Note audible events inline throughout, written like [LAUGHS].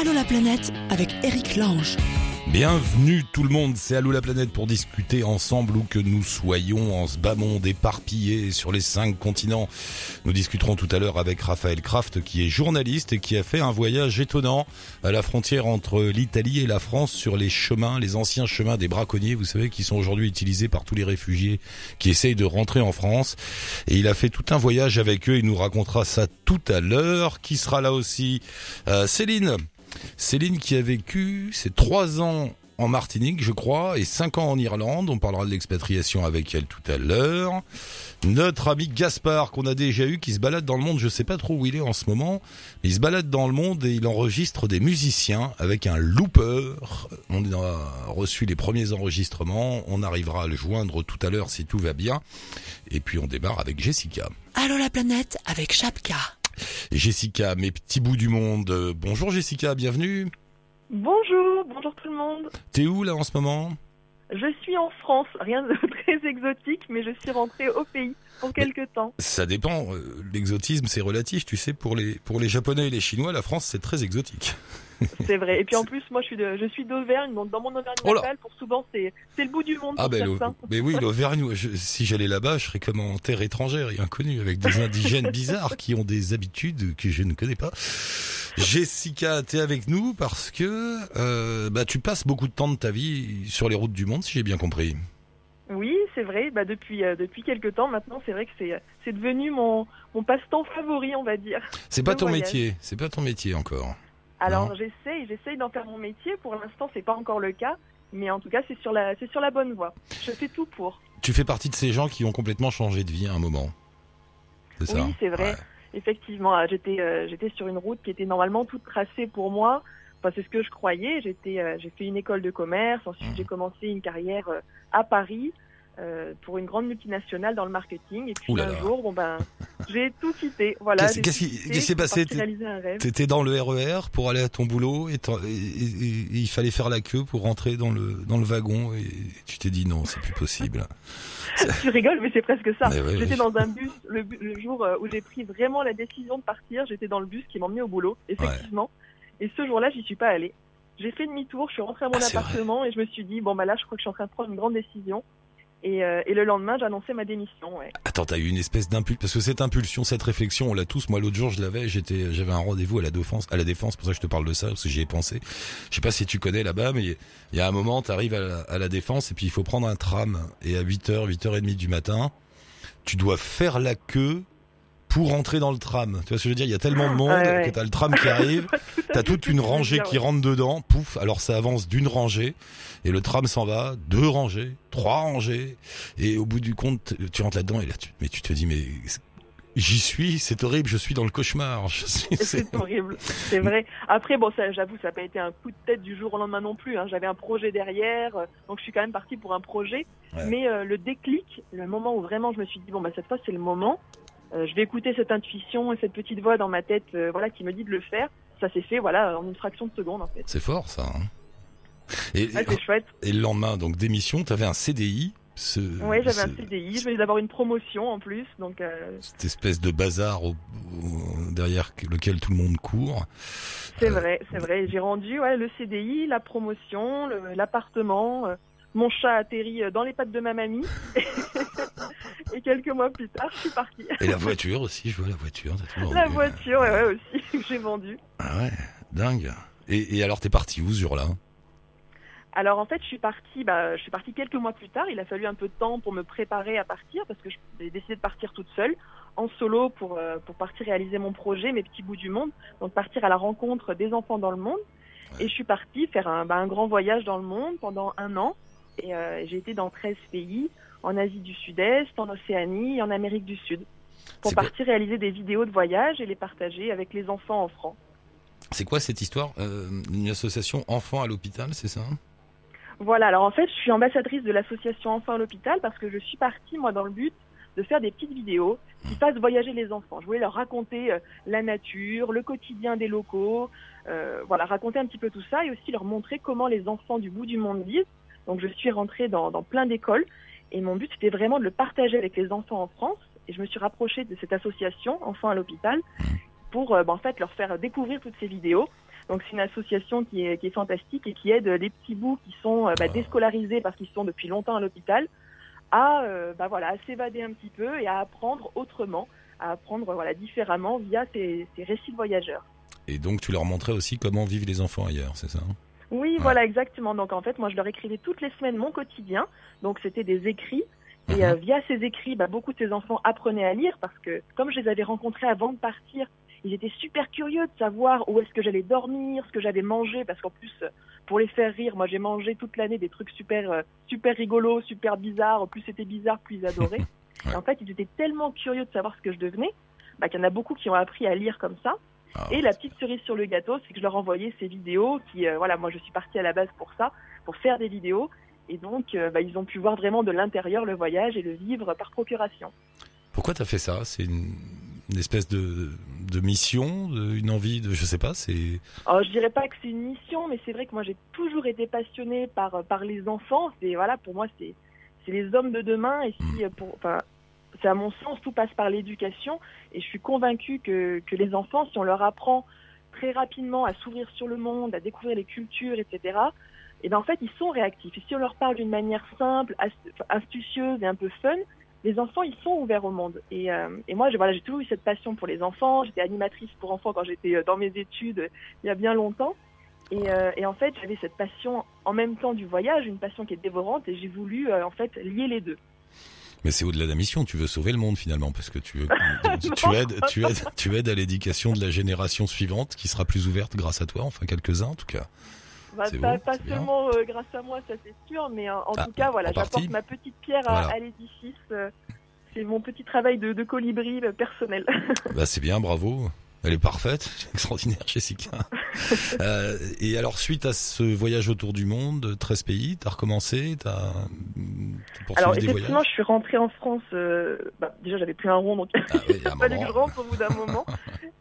Allô la planète avec Eric Lange. Bienvenue tout le monde, c'est Allô la planète pour discuter ensemble où que nous soyons en ce bas monde éparpillé sur les cinq continents. Nous discuterons tout à l'heure avec Raphaël Kraft qui est journaliste et qui a fait un voyage étonnant à la frontière entre l'Italie et la France sur les chemins, les anciens chemins des braconniers, vous savez, qui sont aujourd'hui utilisés par tous les réfugiés qui essayent de rentrer en France. Et il a fait tout un voyage avec eux, il nous racontera ça tout à l'heure. Qui sera là aussi? Euh, Céline Céline qui a vécu ses trois ans en Martinique, je crois, et cinq ans en Irlande. On parlera de l'expatriation avec elle tout à l'heure. Notre ami Gaspard, qu'on a déjà eu, qui se balade dans le monde, je sais pas trop où il est en ce moment, mais il se balade dans le monde et il enregistre des musiciens avec un looper. On a reçu les premiers enregistrements, on arrivera à le joindre tout à l'heure si tout va bien. Et puis on démarre avec Jessica. Allô la planète avec Chapka. Jessica, mes petits bouts du monde. Bonjour Jessica, bienvenue. Bonjour, bonjour tout le monde. T'es où là en ce moment? Je suis en France, rien de [LAUGHS] très exotique, mais je suis rentrée au pays pour quelques temps. Ça dépend. euh, L'exotisme, c'est relatif. Tu sais, pour les pour les Japonais et les Chinois, la France, c'est très exotique. [LAUGHS] C'est vrai. Et puis en plus, moi, je suis de, je suis d'Auvergne, donc dans mon Auvergne Oh natale, pour souvent, c'est, c'est le bout du monde. Ah ben, mais oui, [LAUGHS] l'Auvergne. Si j'allais là-bas, je serais comme en terre étrangère et inconnue, avec des indigènes bizarres qui ont des habitudes que je ne connais pas. Jessica, t'es avec nous parce que euh, bah tu passes beaucoup de temps de ta vie sur les routes du monde, si j'ai bien compris. Oui, c'est vrai. Bah, depuis, euh, depuis quelques temps maintenant, c'est vrai que c'est, c'est devenu mon, mon passe-temps favori, on va dire. C'est pas ton voyage. métier, c'est pas ton métier encore. Alors j'essaye, j'essaye d'en faire mon métier. Pour l'instant, c'est pas encore le cas. Mais en tout cas, c'est sur la, c'est sur la bonne voie. Je fais tout pour. Tu fais partie de ces gens qui ont complètement changé de vie à un moment. C'est ça. Oui, c'est vrai. Ouais. Effectivement, euh, j'étais euh, j'étais sur une route qui était normalement toute tracée pour moi. Enfin, c'est ce que je croyais. J'étais euh, j'ai fait une école de commerce. Ensuite, Mhm. j'ai commencé une carrière euh, à Paris euh, pour une grande multinationale dans le marketing. Et puis là un là. jour, bon ben, [LAUGHS] j'ai tout quitté. Voilà. Qu'est-ce- qui- s'est passé? T'étais dans le RER pour aller à ton boulot et, t'en- et- et- et il fallait faire la queue pour rentrer dans le dans le wagon et tu t'es dit non, c'est plus possible. [LAUGHS] tu rigoles, mais c'est presque ça. Ouais, j'étais ouais. dans un bus le, le jour euh, où j'ai pris vraiment la décision de partir. J'étais dans le bus qui m'emmenait au boulot, effectivement. Et ce jour-là, j'y suis pas allée. J'ai fait demi-tour, je suis rentrée à mon Ah, appartement et je me suis dit bon bah là, je crois que je suis en train de prendre une grande décision. Et, euh, et le lendemain, j'annonçais ma démission. Ouais. Attends, t'as eu une espèce d'impulsion parce que cette impulsion, cette réflexion, on l'a tous. Moi, l'autre jour, je l'avais. J'étais, j'avais un rendez-vous à la défense, à la défense. Pour ça, que je te parle de ça parce que j'y ai pensé. Je sais pas si tu connais là-bas, mais il y a un moment, t'arrives à la, à la défense et puis il faut prendre un tram et à 8h, 8h30 du matin, tu dois faire la queue pour rentrer dans le tram. Tu vois ce que je veux dire? Il y a tellement de monde Ouais, ouais. que t'as le tram qui arrive. [LAUGHS] T'as toute une rangée qui rentre dedans, pouf, alors ça avance d'une rangée, et le tram s'en va, deux rangées, trois rangées, et au bout du compte, tu rentres là-dedans, et là, tu, mais tu te dis, mais j'y suis, c'est horrible, je suis dans le cauchemar. [LAUGHS] C'est- horrible, c'est vrai. Après, bon, j'avoue, ça n'a pas été un coup de tête du jour au lendemain non plus. Hein. J'avais un projet derrière, euh, donc je suis quand même partie pour un projet. Ouais. Mais euh, le déclic, le moment où vraiment je me suis dit bon bah cette fois c'est le moment. Euh, je vais écouter cette intuition et cette petite voix dans ma tête, euh, voilà, qui me dit de le faire. Ça s'est fait, voilà, en une fraction de seconde en fait. c'est fort, ça. hein. Et, Ouais, c'est chouette. et le lendemain, donc démission, t'avais un CDI, ce, Oui, j'avais un CDI, je venais d'avoir une promotion en plus, donc euh, cette espèce de bazar au- au- derrière lequel tout le monde court. c'est Euh, vrai, c'est vrai. J'ai rendu ouais, le CDI, la promotion, l'appartement. euh, mon chat atterrit dans les pattes de ma mamie. [LAUGHS] et quelques mois plus tard, je suis partie. Et la voiture aussi, je vois la voiture. La vendu. voiture, ouais, ouais, aussi, que [LAUGHS] j'ai vendue. Ah ouais, dingue. Et, et alors t'es parti où ce jour-là? Alors en fait, je suis partie, bah, je suis partie quelques mois plus tard. Il a fallu un peu de temps pour me préparer à partir parce que j'ai décidé de partir toute seule, en solo, pour euh, pour partir réaliser mon projet, mes petits bouts du monde. Donc partir à la rencontre des enfants dans le monde. Et je suis partie faire un, bah, un grand voyage dans le monde pendant un an. Et euh, j'ai été dans 13 pays, en Asie du Sud-Est, en Océanie et en Amérique du Sud, pour C'est quoi- partir réaliser des vidéos de voyage et les partager avec les enfants en France. C'est quoi cette histoire Euh, Une association enfants à l'hôpital, c'est ça Voilà, alors en fait, je suis ambassadrice de l'association Enfants à l'hôpital parce que je suis partie, moi, dans le but de faire des petites vidéos qui fassent voyager les enfants. Je voulais leur raconter euh, la nature, le quotidien des locaux, euh, voilà, raconter un petit peu tout ça et aussi leur montrer comment les enfants du bout du monde vivent. Donc je suis rentrée dans, dans plein d'écoles et mon but c'était vraiment de le partager avec les enfants en France et je me suis rapprochée de cette association Enfants à l'hôpital pour euh, bah, en fait leur faire découvrir toutes ces vidéos Donc c'est une association qui est, qui est fantastique et qui aide les petits bouts qui sont bah, Ah. déscolarisés parce qu'ils sont depuis longtemps à l'hôpital à euh, bah, voilà à s'évader un petit peu et à apprendre autrement, à apprendre voilà différemment via ces, ces récits de voyageurs. Et donc tu leur montrais aussi comment vivent les enfants ailleurs, c'est ça hein? Oui, Ouais. voilà, exactement. Donc en fait, moi, je leur écrivais toutes les semaines mon quotidien. Donc c'était des écrits. Et Mhm. euh, via ces écrits, bah, beaucoup de ces enfants apprenaient à lire parce que comme je les avais rencontrés avant de partir, ils étaient super curieux de savoir où est-ce que j'allais dormir, ce que j'avais mangé, parce qu'en plus, pour les faire rire, moi j'ai mangé toute l'année des trucs super, euh, super rigolos, super bizarres. Plus c'était bizarre, plus ils adoraient. [LAUGHS] Ouais. Et en fait, ils étaient tellement curieux de savoir ce que je devenais, bah, qu'il y en a beaucoup qui ont appris à lire comme ça. Ah, Et la petite cerise sur le gâteau, c'est que je leur envoyais ces vidéos qui, euh, voilà, moi je suis partie à la base pour ça, pour faire des vidéos. Et donc, euh, bah, ils ont pu voir vraiment de l'intérieur le voyage et le vivre par procuration. Pourquoi t'as fait ça? C'est une, une espèce de, de mission, de, une envie de, je sais pas, c'est. Alors, je dirais pas que c'est une mission, mais c'est vrai que moi j'ai toujours été passionnée par, par les enfants. C'est, voilà, pour moi, c'est, c'est les hommes de demain. Et si, euh, pour, enfin, c'est à mon sens, tout passe par l'éducation. Et je suis convaincue que, que les enfants, si on leur apprend très rapidement à s'ouvrir sur le monde, à découvrir les cultures, etc., et ben en fait, ils sont réactifs. Et si on leur parle d'une manière simple, ast- astucieuse et un peu fun, les enfants, ils sont ouverts au monde. Et, euh, moi, j'ai toujours eu cette passion pour les enfants. J'étais animatrice pour enfants quand j'étais euh, dans mes études il y a bien longtemps. Et, euh, et en fait, j'avais cette passion en même temps du voyage, une passion qui est dévorante, et j'ai voulu en fait lier les deux. Mais c'est au-delà de la mission. Tu veux sauver le monde finalement parce que tu veux, [LAUGHS] tu, aides, tu aides, tu aides à l'éducation de la génération suivante qui sera plus ouverte grâce à toi. Enfin quelques uns en tout cas. Bah, pas beau, seulement euh, grâce à moi, ça c'est sûr, mais en Ah, tout cas, voilà, j'apporte ma petite pierre à, Voilà. à l'édifice. euh, c'est mon petit travail de, de colibri euh, personnel. Bah c'est bien, bravo. Elle est parfaite, [LAUGHS] extraordinaire Jessica. [LAUGHS] Euh, et alors suite à ce voyage autour du monde, 13 pays, t'as recommencé, t'as poursuivi Alors des effectivement, voyages je suis rentrée en France. euh, bah, déjà, j'avais plus un rond, donc Ah oui, il fallait [LAUGHS] que je rentre au bout d'un moment.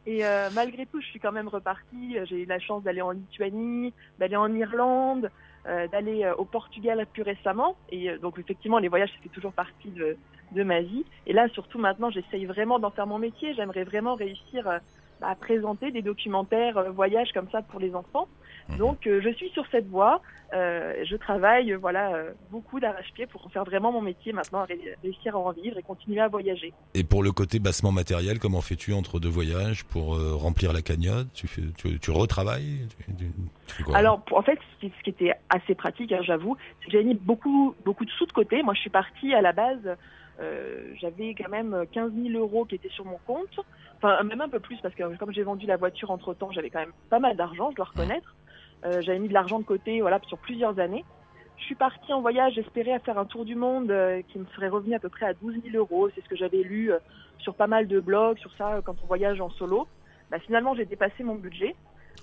Et euh, malgré tout, je suis quand même repartie. J'ai eu la chance d'aller en Lituanie, d'aller en Irlande, euh, d'aller au Portugal plus récemment. Et donc effectivement, les voyages, c'était toujours partie de, de ma vie. Et là, surtout maintenant, j'essaye vraiment d'en faire mon métier. J'aimerais vraiment réussir à présenter des documentaires euh, voyages comme ça pour les enfants. Mhm. Donc euh, je suis sur cette voie. Euh, je travaille voilà euh, beaucoup d'arrache-pied pour faire vraiment mon métier maintenant, ré- réussir à en vivre et continuer à voyager. Et pour le côté bassement matériel, comment fais-tu entre deux voyages pour remplir la cagnotte? Tu fais, tu, tu retravailles? Tu, tu- tu fais quoi? Alors, en fait, ce qui, ce qui était assez pratique, hein, j'avoue, j'avais mis beaucoup, beaucoup de sous de côté. Moi, je suis partie à la base, euh, j'avais quand même 15 000 euros qui étaient sur mon compte. Enfin, même un peu plus, parce que comme j'ai vendu la voiture entre temps, j'avais quand même pas mal d'argent, je dois reconnaître. Euh, j'avais mis de l'argent de côté, voilà, sur plusieurs années. Je suis partie en voyage, j'espérais faire un tour du monde euh, qui me serait revenu à peu près à 12 000 euros. C'est ce que j'avais lu euh, sur pas mal de blogs, sur ça, quand on voyage en solo. Bah, finalement, j'ai dépassé mon budget.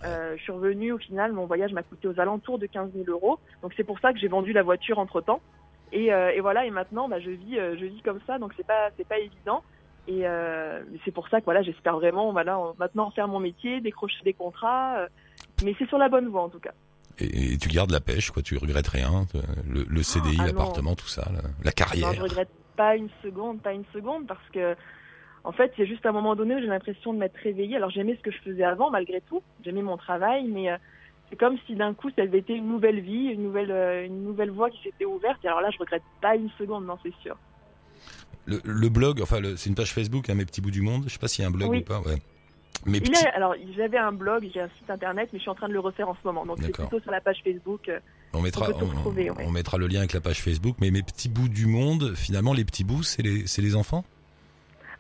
Je suis revenue au final, mon voyage m'a coûté aux alentours de 15 000 euros. Donc c'est pour ça que j'ai vendu la voiture entre temps. Et, et voilà, et maintenant, bah, je vis, je vis comme ça, donc c'est pas, c'est pas évident. Et euh, c'est pour ça que voilà, j'espère vraiment, voilà, maintenant faire mon métier, décrocher des contrats. euh, mais c'est sur la bonne voie en tout cas. et, et tu gardes la pêche, quoi. Tu regrettes rien. Le, le CDI, Ah, l'appartement, tout ça, la, la carrière. Non, je regrette pas une seconde, pas une seconde, parce que en fait, c'est juste à un moment donné où j'ai l'impression de m'être réveillée. Alors j'aimais ce que je faisais avant, malgré tout, j'aimais mon travail, mais euh, c'est comme si d'un coup, ça avait été une nouvelle vie, une nouvelle, une nouvelle voie qui s'était ouverte. Et alors là, je regrette pas une seconde, non, c'est sûr. Le, le blog, enfin, c'est une page Facebook, hein, mes petits bouts du monde. Je sais pas s'il y a un blog Oui. ou pas. Ouais. Mes Il petits. est, alors, j'avais un blog, j'ai un site internet, mais je suis en train de le refaire en ce moment. Donc c'est plutôt sur la page Facebook. euh, On mettra, on ouais. mettra le lien avec la page Facebook. Mais mes petits bouts du monde, finalement, les petits bouts, c'est les, enfants?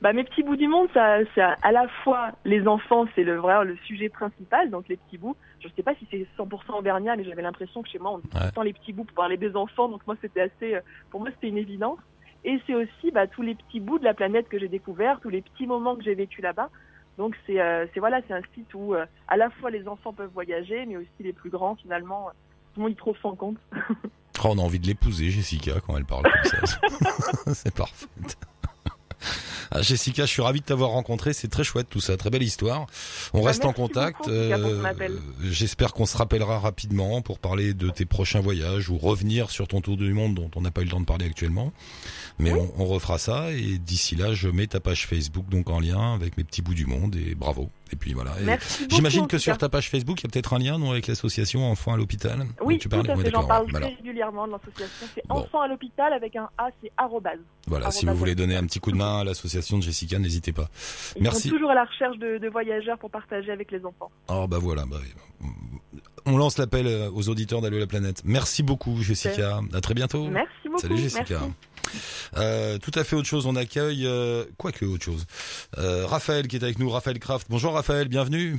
Bah, mes petits bouts du monde, ça, c'est à la fois les enfants, c'est le vrai le sujet principal, donc les petits bouts. Je sais pas si c'est 100% auvergnat, mais j'avais l'impression que chez moi, on dit tout Ouais. le temps les petits bouts pour parler des enfants, donc moi c'était assez, euh, pour moi c'était une évidence. Et c'est aussi bah, tous les petits bouts de la planète que j'ai découverts, tous les petits moments que j'ai vécu là-bas. Donc c'est, euh, voilà, c'est un site où euh, à la fois les enfants peuvent voyager, mais aussi les plus grands finalement, euh, tout le monde y trouve son compte. [LAUGHS] Oh, on a envie de l'épouser, Jessica, quand elle parle comme ça. [LAUGHS] [LAUGHS] c'est parfait. Ah, Jessica, je suis ravi de t'avoir rencontré. C'est très chouette tout ça, très belle histoire. On Bah, reste en contact. appel. J'espère qu'on se rappellera rapidement pour parler de tes prochains voyages ou revenir sur ton tour du monde dont on n'a pas eu le temps de parler actuellement. Mais Oui. on, on refera ça et d'ici là, je mets ta page Facebook donc en lien avec mes petits bouts du monde et bravo. Et puis voilà. J'imagine que tout sur ta page Facebook, il y a peut-être un lien non avec l'association Enfants à l'hôpital. Oui, tu tout parlais à Ouais. J'en parle voilà. très régulièrement de l'association. C'est Bon. Enfants à l'hôpital avec un A, c'est arrobase. Voilà, si vous voulez donner un petit coup de main à l'association de Jessica, n'hésitez pas. Ils Merci. sont toujours à la recherche de, de voyageurs pour partager avec les enfants. Oh bah voilà, bah, on lance l'appel euh, aux auditeurs d'Allo la planète. Merci beaucoup Jessica, à très bientôt. Merci beaucoup. Salut Jessica. Merci. Euh, tout à fait autre chose, on accueille euh, quoi que autre chose. Euh, Raphaël qui est avec nous, Raphaël Kraft. Bonjour Raphaël, bienvenue.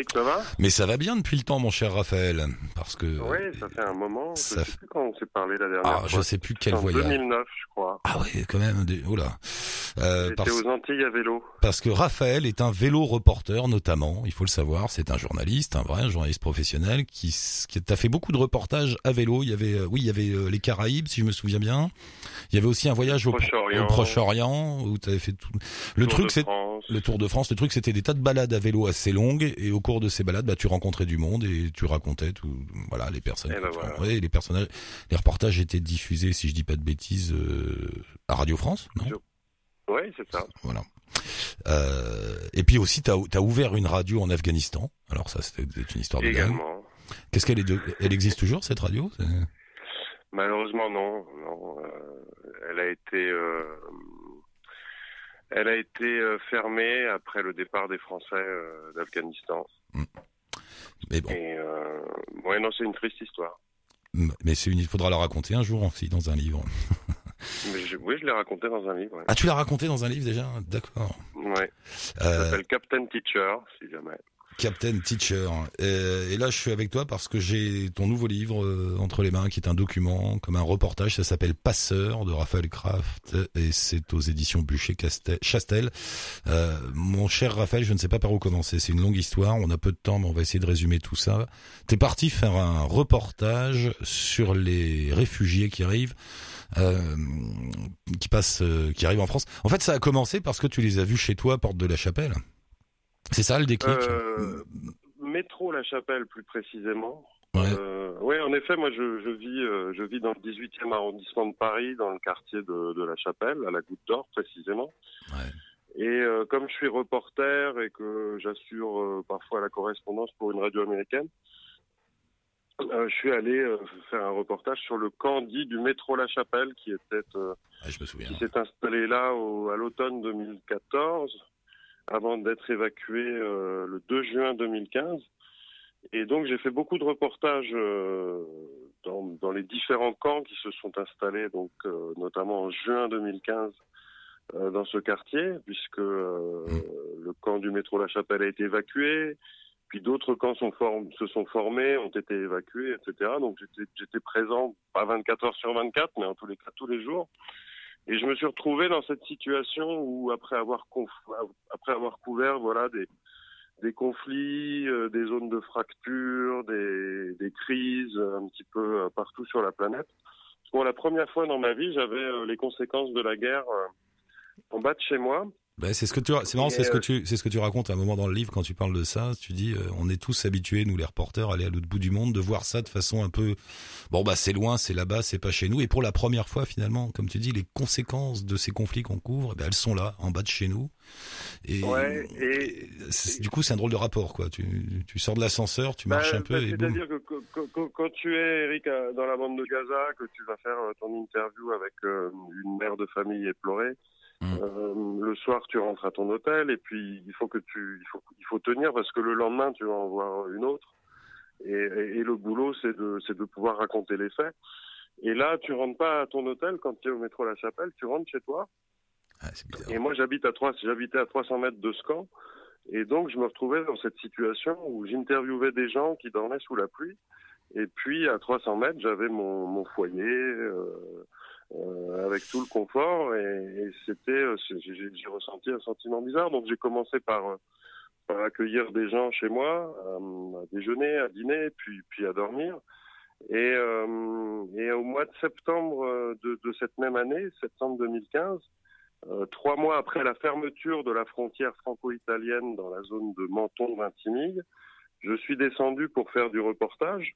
Bonjour Eric, ça va Mais ça va bien depuis le temps mon cher Raphaël parce que Oui, ça fait un moment. Je ça sais plus quand on s'est parlé la dernière ah, fois. je sais plus quel en voyage. 2009, je crois. Ah ouais, quand même des oh là. Euh, J'étais parce... aux Antilles à vélo. Parce que Raphaël est un vélo reporter notamment, il faut le savoir, c'est un journaliste, un vrai journaliste professionnel qui, qui a fait beaucoup de reportages à vélo. Il y avait, euh, oui, il y avait euh, les Caraïbes, si je me souviens bien. Il y avait aussi un voyage au, Proche-Orient. au Proche-Orient où tu avais fait tout. Le Tour truc, de c'est France. le Tour de France. Le truc, c'était des tas de balades à vélo assez longues et au cours de ces balades, bah, tu rencontrais du monde et tu racontais tout, voilà, les personnes. Et que ben voilà. les personnages, les reportages étaient diffusés, si je dis pas de bêtises, euh, à Radio France, non? Oui, c'est ça. voilà. Euh, et puis aussi, tu as, ouvert une radio en Afghanistan. Alors ça, c'est une histoire de. Également. Qu'est-ce qu'elle est de... Elle existe toujours cette radio? Malheureusement, non. non euh, elle a été, euh, elle a été fermée après le départ des Français d'Afghanistan. Mais bon, Et euh, ouais, non, c'est une triste histoire. mais c'est une... il faudra la raconter un jour aussi dans un livre. [LAUGHS] Mais je- oui, je l'ai raconté dans un livre. ouais. Ah, tu l'as raconté dans un livre déjà? D'accord. Ouais. Ça Euh, s'appelle Captain Teacher, si jamais. Captain Teacher. Euh, et là, je suis avec toi parce que j'ai ton nouveau livre euh, entre les mains, qui est un document, comme un reportage. Ça s'appelle Passeur de Raphaël Kraft et c'est aux éditions Bûcher-Chastel. Euh, mon cher Raphaël, je ne sais pas par où commencer. C'est une longue histoire. On a peu de temps, mais on va essayer de résumer tout ça. T'es parti faire un reportage sur les réfugiés qui arrivent. Euh, qui passent, euh, qui arrivent en France. En fait, ça a commencé parce que tu les as vus chez toi, porte de la Chapelle. C'est ça le déclic. Euh, métro La Chapelle, plus précisément. Ouais. Euh, oui, en effet, moi, je, je vis, euh, je vis dans le 18e arrondissement de Paris, dans le quartier de, de La Chapelle, à la Goutte d'Or, précisément. Ouais. Et euh, comme je suis reporter et que j'assure parfois la correspondance pour une radio américaine, je suis allé faire un reportage sur le camp dit du métro La Chapelle, qui était Ah, je me souviens. qui s'est installé là au, à l'automne 2014, avant d'être évacué euh, le 2 juin 2015. Et donc j'ai fait beaucoup de reportages euh, dans, dans les différents camps qui se sont installés, donc euh, notamment en juin 2015 euh, dans ce quartier, puisque euh, le camp du métro La Chapelle a été évacué, puis d'autres camps sont se sont formés, ont été évacués, etc. Donc j'étais j'étais présent, pas 24 heures sur 24, mais en tous les cas tous les jours. Et je me suis retrouvé dans cette situation où, après avoir, après avoir couvert voilà, des, des conflits, euh, des zones de fracture, des, des crises euh, un petit peu euh, partout sur la planète, pour la première fois dans ma vie, j'avais euh, les conséquences de la guerre en bas de chez moi. Bah, c'est ce que tu, c'est marrant, c'est ce que euh, tu, c'est ce que tu racontes à un moment dans le livre quand tu parles de ça. Tu dis, euh, on est tous habitués, nous les reporters, à aller à l'autre bout du monde, de voir ça de façon un peu, bon bah c'est loin, c'est là-bas, c'est pas chez nous. Et pour la première fois finalement, comme tu dis, les conséquences de ces conflits qu'on couvre, eh ben, elles sont là, en bas de chez nous. Et, Ouais, et- c'est- du coup, c'est un drôle de rapport, quoi. Tu, tu sors de l'ascenseur, tu marches Bah, un peu bah. C'est-à-dire que, que- que- que- quand tu es, Eric, à- dans la bande de Gaza, que tu vas faire euh, ton interview avec euh, une mère de famille éplorée, Mm. euh, le soir tu rentres à ton hôtel et puis il faut que tu, il faut, il faut tenir parce que le lendemain tu vas en voir une autre. Et, et- et le boulot, c'est de, c'est de pouvoir raconter les faits. Et là, tu rentres pas à ton hôtel quand tu es au métro La Chapelle, tu rentres chez toi. Ah. Et moi, j'habite à trois, j'habitais à 300 mètres de ce camp. Et donc, je me retrouvais dans cette situation où j'interviewais des gens qui dormaient sous la pluie. Et puis, à 300 mètres, j'avais mon, mon foyer euh, euh, avec tout le confort. Et, et c'était, euh, j'ai ressenti un sentiment bizarre. Donc, j'ai commencé par, euh, par accueillir des gens chez moi, euh, à déjeuner, à dîner, puis, puis à dormir. Et, euh, et au mois de septembre de, de cette même année, septembre 2015, euh, trois mois après la fermeture de la frontière franco-italienne dans la zone de Menton-Vintimille, je suis descendu pour faire du reportage,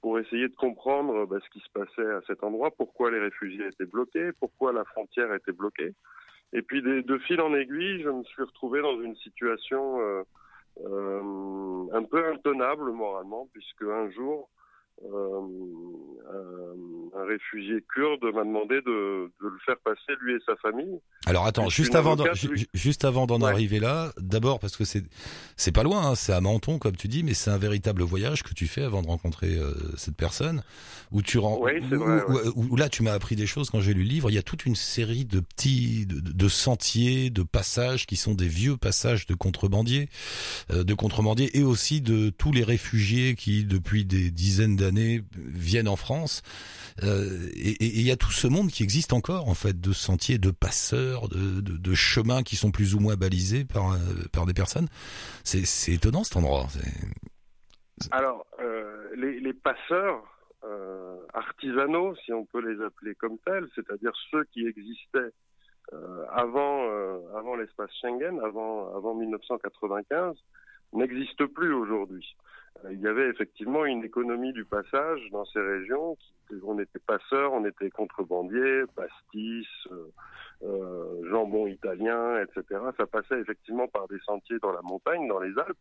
pour essayer de comprendre bah, ce qui se passait à cet endroit, pourquoi les réfugiés étaient bloqués, pourquoi la frontière était bloquée. Et puis de, de fil en aiguille, je me suis retrouvé dans une situation euh, euh, un peu intenable moralement, puisque un jour, euh, un, réfugié kurde m'a demandé de, de, le faire passer lui et sa famille. Alors attends, juste avant, juste avant d'en arriver là, d'abord parce que c'est c'est pas loin, hein, c'est à Menton comme tu dis, mais c'est un véritable voyage que tu fais avant de rencontrer euh, cette personne, où tu rends, oui, vrai, où, là tu m'as appris des choses quand j'ai lu le livre. Il y a toute une série de petits de, de sentiers, de passages qui sont des vieux passages de contrebandiers, euh, de contrebandiers et aussi de tous les réfugiés qui depuis des dizaines d'années viennent en France. Euh, et il y a tout ce monde qui existe encore, en fait, de sentiers, de passeurs, de, chemins qui sont plus ou moins balisés par, euh, des personnes. C'est étonnant cet endroit. Alors, euh, les, passeurs artisanaux, si on peut les appeler comme tels, c'est-à-dire ceux qui existaient avant, avant l'espace Schengen, avant 1995, n'existent plus aujourd'hui. Euh, il y avait effectivement une économie du passage dans ces régions. on était passeurs, on était contrebandiers, pastis, euh, euh, jambon italien, etc. Ça passait effectivement par des sentiers dans la montagne, dans les Alpes,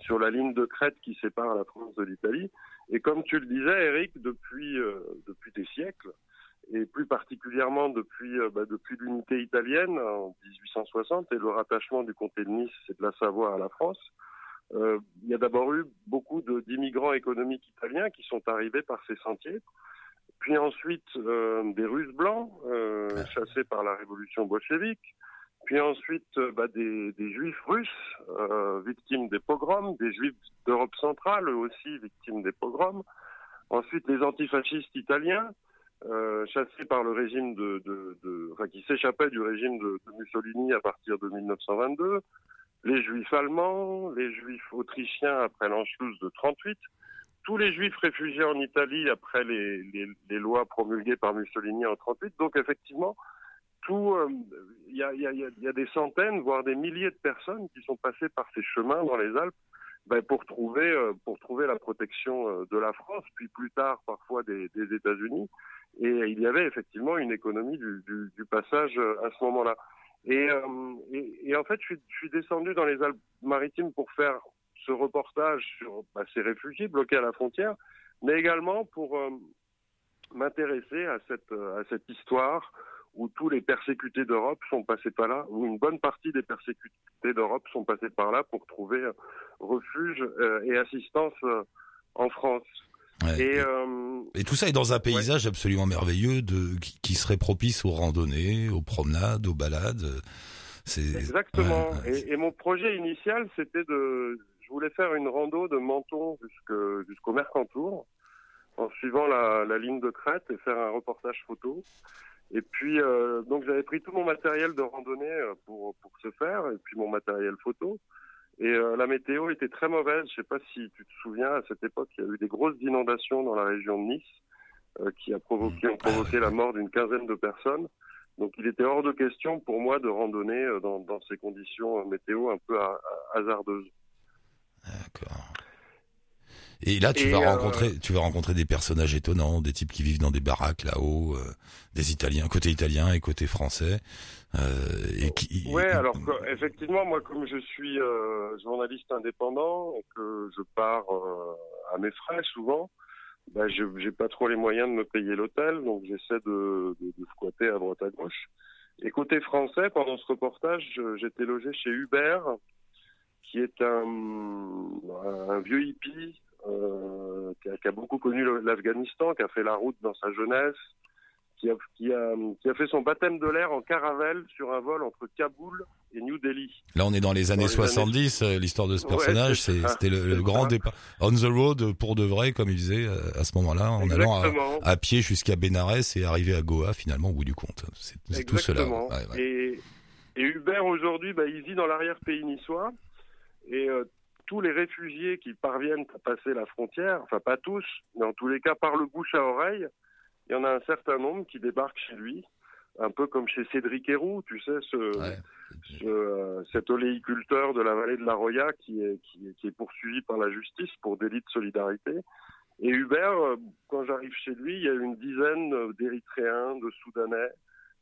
sur la ligne de crête qui sépare la France de l'Italie. Et comme tu le disais, Eric, depuis depuis des siècles, et plus particulièrement depuis bah, depuis l'unité italienne en 1860 et le rattachement du comté de Nice et de la Savoie à la France, euh, il y a d'abord eu beaucoup d'immigrants économiques italiens qui sont arrivés par ces sentiers, puis ensuite euh, des Russes blancs euh, chassés par la révolution bolchevique, puis ensuite bah, des, des, Juifs russes victimes des pogroms, des Juifs d'Europe centrale eux aussi victimes des pogroms, ensuite les antifascistes italiens. Chassés par le régime de, de, de enfin, qui s'échappaient du régime de, de Mussolini à partir de 1922, les juifs allemands, les juifs autrichiens après l'Anschluss de 38, tous les juifs réfugiés en Italie après les, lois promulguées par Mussolini en 38. Donc effectivement, euh, il y, a, des centaines, voire des milliers de personnes qui sont passées par ces chemins dans les Alpes ben, pour trouver euh, pour trouver la protection euh, de la France, puis plus tard parfois des, États-Unis. Et il y avait effectivement une économie du passage à ce moment-là. Euh, et, et, en fait, je suis, je suis, descendu dans les Alpes-Maritimes pour faire ce reportage sur bah, ces réfugiés bloqués à la frontière, mais également pour euh, m'intéresser à cette, à cette histoire où tous les persécutés d'Europe sont passés par là, où une bonne partie des persécutés d'Europe sont passés par là pour trouver refuge euh, et assistance en France. Et, euh, et, tout ça est dans un paysage absolument merveilleux de, qui, serait propice aux randonnées, aux promenades, aux balades. Exactement. Et, et, mon projet initial, c'était de, je voulais faire une rando de Menton jusqu'au Mercantour, en suivant la, la, ligne de crête et faire un reportage photo. Et puis, euh, donc j'avais pris tout mon matériel de randonnée euh, pour, pour ce faire, et puis mon matériel photo. Et euh, la météo était très mauvaise. Je ne sais pas si tu te souviens, à cette époque, il y a eu des grosses inondations dans la région de Nice euh, qui a provoqué, ont provoqué la mort d'une quinzaine de personnes. Donc il était hors de question pour moi de randonner euh, dans, dans ces conditions météo un peu hasardeuses. D'accord. Et là, tu vas rencontrer, tu vas rencontrer des personnages étonnants, des types qui vivent dans des baraques là-haut, des Italiens, côté italien et côté français. Euh, et qui, ouais, alors effectivement, moi, comme je suis euh, journaliste indépendant et que je pars euh, à mes frais souvent, bah, je j'ai pas trop les moyens de me payer l'hôtel, donc j'essaie de, de, de, squatter à droite à gauche. Et côté français, pendant ce reportage, j'étais logé chez Hubert, qui est un, un vieux hippie euh, qui, a, qui, a, beaucoup connu l'Afghanistan, qui a fait la route dans sa jeunesse, qui a, qui a, qui a fait son baptême de l'air en caravelle sur un vol entre Kaboul et New Delhi. Là, on est dans les années 70. Euh, l'histoire de ce personnage, c'était le, grand départ. On the road pour de vrai, comme il disait euh, à ce moment-là, en allant à, pied jusqu'à Benares et arriver à Goa finalement au bout du compte. C'est tout cela. Et, et Hubert aujourd'hui, bah, il vit dans l'arrière-pays niçois. Et euh, tous les réfugiés qui parviennent à passer la frontière, enfin pas tous, mais en tous les cas par le bouche à oreille, il y en a un certain nombre qui débarquent chez lui un peu comme chez Cédric Héroux, tu sais, ce, ce cet oléiculteur de la vallée de la Roya qui est, qui est, qui est poursuivi par la justice pour délit de solidarité. Et Hubert, quand j'arrive chez lui, il y a une dizaine d'Érythréens, de Soudanais,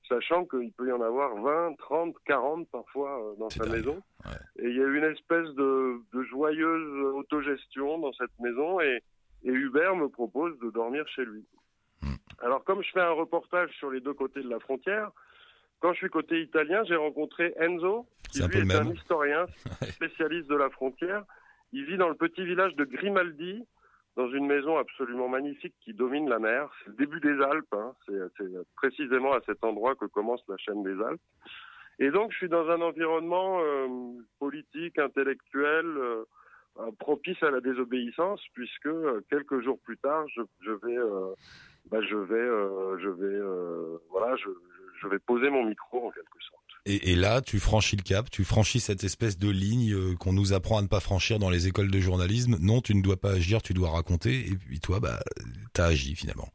sachant qu'il peut y en avoir 20, 30, 40 parfois euh, dans sa maison. Et il y a une espèce de, de joyeuse autogestion dans cette maison et, et, Hubert me propose de dormir chez lui. Hmm. Alors comme je fais un reportage sur les deux côtés de la frontière, quand je suis côté italien, j'ai rencontré Enzo, qui lui est un historien [LAUGHS] spécialiste de la frontière. Il vit dans le petit village de Grimaldi, dans une maison absolument magnifique qui domine la mer. C'est le début des Alpes, hein. c'est précisément à cet endroit que commence la chaîne des Alpes. Et donc je suis dans un environnement euh, politique, intellectuel, euh, euh, propice à la désobéissance, puisque quelques jours plus tard, je, je vais, bah, je vais, je vais, voilà, je, je vais poser mon micro en quelque sorte. Et, là, tu franchis le cap, tu franchis cette espèce de ligne euh, qu'on nous apprend à ne pas franchir dans les écoles de journalisme. Non, tu ne dois pas agir, tu dois raconter. Et puis toi, bah, t'as agi finalement.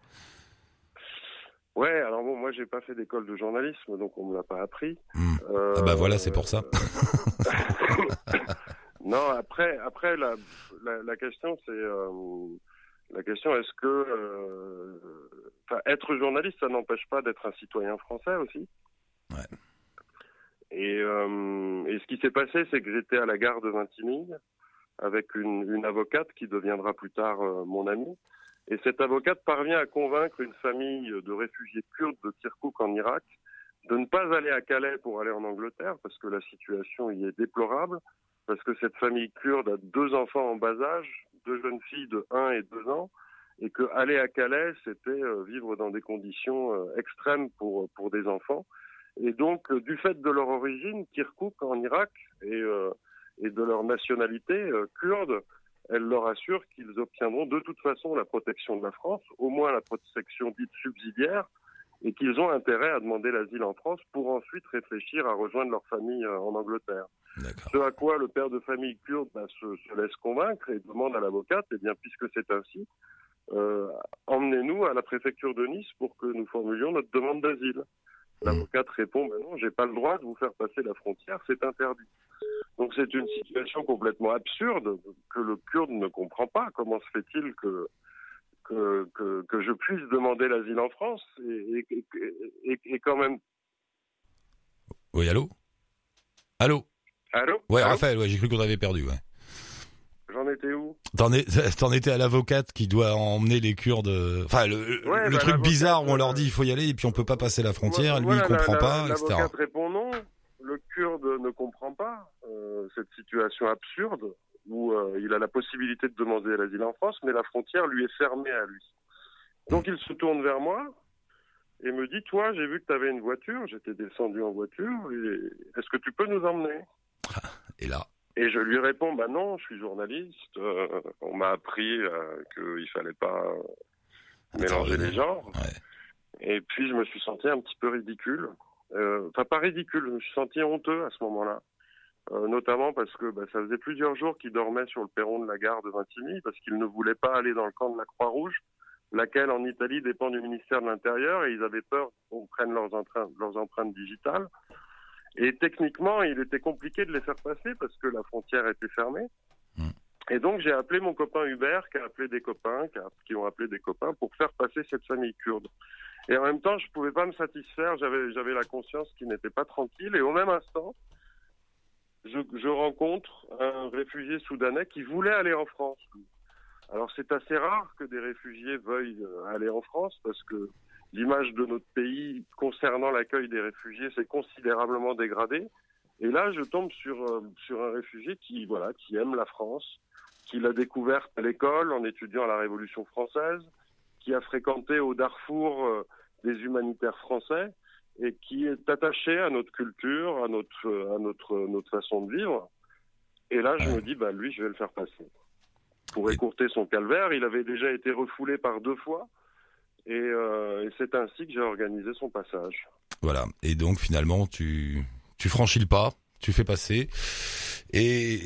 Ouais, alors bon, moi j'ai pas fait d'école de journalisme, donc on me l'a pas appris. Hmm. ah bah voilà, c'est pour ça. [LAUGHS] non, après, après la, la, question c'est euh, la question est-ce que euh, être journaliste, ça n'empêche pas d'être un citoyen français aussi? Ouais. Et, euh, et ce qui s'est passé, c'est que j'étais à la gare de Vintimille avec une, une avocate qui deviendra plus tard euh, mon amie. Et cette avocate parvient à convaincre une famille de réfugiés kurdes de Kirkuk en Irak de ne pas aller à Calais pour aller en Angleterre parce que la situation y est déplorable, parce que cette famille kurde a deux enfants en bas âge, deux jeunes filles de 1 et 2 ans, et que aller à Calais, c'était euh, vivre dans des conditions euh, extrêmes pour, pour des enfants. Et donc, euh, du fait de leur origine, Kirkuk en Irak, et, euh, et de leur nationalité euh, kurde, elle leur assure qu'ils obtiendront de toute façon la protection de la France, au moins la protection dite subsidiaire, et qu'ils ont intérêt à demander l'asile en France pour ensuite réfléchir à rejoindre leur famille en Angleterre. Ce à quoi le père de famille kurde bah, se, se, laisse convaincre et demande à l'avocate, eh bien, puisque c'est ainsi, euh, emmenez-nous à la préfecture de Nice pour que nous formulions notre demande d'asile. L'avocate répond ben non, j'ai pas le droit de vous faire passer la frontière, c'est interdit. Donc c'est une situation complètement absurde que le Kurde ne comprend pas. Comment se fait-il que que, que, que, je puisse demander l'asile en France et, et, et, et, quand même? Oui, allô? Allô? Allô? Ouais, Raphaël, ouais, j'ai cru qu'on avait perdu, ouais. J'en étais où? [LAUGHS] T'en, étais à l'avocate qui doit emmener les Kurdes. Euh, enfin, le, le bah, truc bizarre où on leur dit il faut y aller et puis on peut pas passer la frontière. lui, il comprend pas, etc. L'avocate répond non. Le Kurde ne comprend pas euh, cette situation absurde où euh, il a la possibilité de demander l'asile en France, mais la frontière lui est fermée à lui. Donc il se tourne vers moi et me dit Toi, j'ai vu que tu avais une voiture, j'étais descendu en voiture, est-ce que tu peux nous emmener? Et là et je lui réponds, bah non, je suis journaliste. Euh, on m'a appris euh, qu'il fallait pas mélanger les genres. Et puis je me suis senti un petit peu ridicule. Euh, enfin pas ridicule, je me suis senti honteux à ce moment-là. Euh, notamment parce que bah, ça faisait plusieurs jours qu'il dormait sur le perron de la gare de Vintimille parce qu'il ne voulait pas aller dans le camp de la Croix-Rouge, laquelle en Italie dépend du ministère de l'Intérieur et ils avaient peur qu'on prenne leurs, leurs empreintes digitales. Et techniquement, il était compliqué de les faire passer parce que la frontière était fermée. Mm. Et donc, j'ai appelé mon copain Hubert, qui a appelé des copains, qui, ont appelé des copains pour faire passer cette famille kurde. Et en même temps, je pouvais pas me satisfaire. J'avais, j'avais la conscience qu'il n'était pas tranquille. Et au même instant, je, je rencontre un réfugié soudanais qui voulait aller en France. Alors, c'est assez rare que des réfugiés veuillent aller en France parce que l'image de notre pays concernant l'accueil des réfugiés s'est considérablement dégradée. Et là, je tombe sur, euh, sur un réfugié qui, voilà, qui aime la France, qui l'a découverte à l'école en étudiant la Révolution française, qui a fréquenté au Darfour euh, des humanitaires français et qui est attaché à notre culture, à notre, à notre, notre façon de vivre. Et là, je me dis, bah, lui, je vais le faire passer. Pour écourter son calvaire, il avait déjà été refoulé par deux fois. Euh, et, c'est ainsi que j'ai organisé son passage. Voilà. Et donc finalement, tu, tu franchis le pas, tu fais passer. Et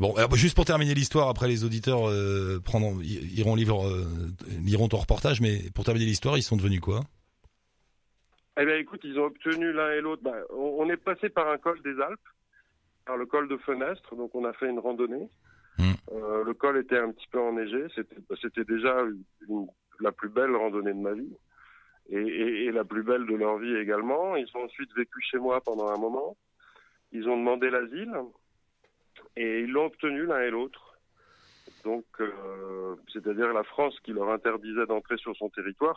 bon, juste pour terminer l'histoire, après les auditeurs euh, prendront, iront lire, euh, liront ton reportage, mais pour terminer l'histoire, ils sont devenus quoi? Eh bien, écoute, ils ont obtenu l'un et l'autre. Bah, on, est passé par un col des Alpes, par le col de Fenestre, donc on a fait une randonnée. Mm. Euh, le col était un petit peu enneigé, c'était déjà une- la plus belle randonnée de ma vie et, la plus belle de leur vie également. Ils ont ensuite vécu chez moi pendant un moment. Ils ont demandé l'asile et ils l'ont obtenu l'un et l'autre. Donc, euh, c'est-à-dire la France qui leur interdisait d'entrer sur son territoire,